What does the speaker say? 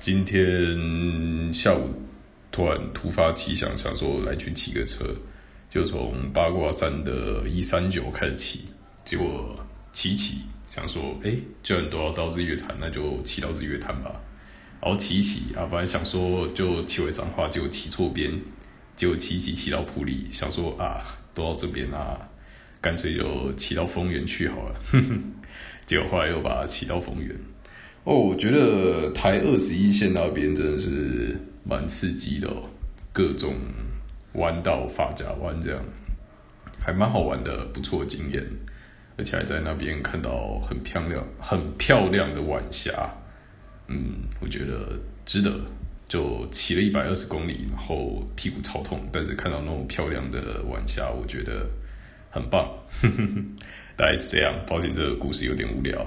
今天下午突然突发奇想，想说来去骑个车，就从八卦山的一三九开始骑，结果骑骑想说，哎，既然都要到日月潭，那就骑到日月潭吧。然后骑骑啊，本来想说就骑回彰化，结果骑错边，结果骑骑骑到埔里，想说啊，都到这边啊，干脆就骑到丰原去好了。结果后来又把它骑到丰原。哦，我觉得台二十一线那边真的是蛮刺激的，各种弯道、发夹弯这样，还蛮好玩的，不错经验。而且还在那边看到很漂亮、很漂亮的晚霞，嗯，我觉得值得。就骑了一百二十公里，然后屁股超痛，但是看到那种漂亮的晚霞，我觉得很棒。大概是这样，抱歉，这个故事有点无聊。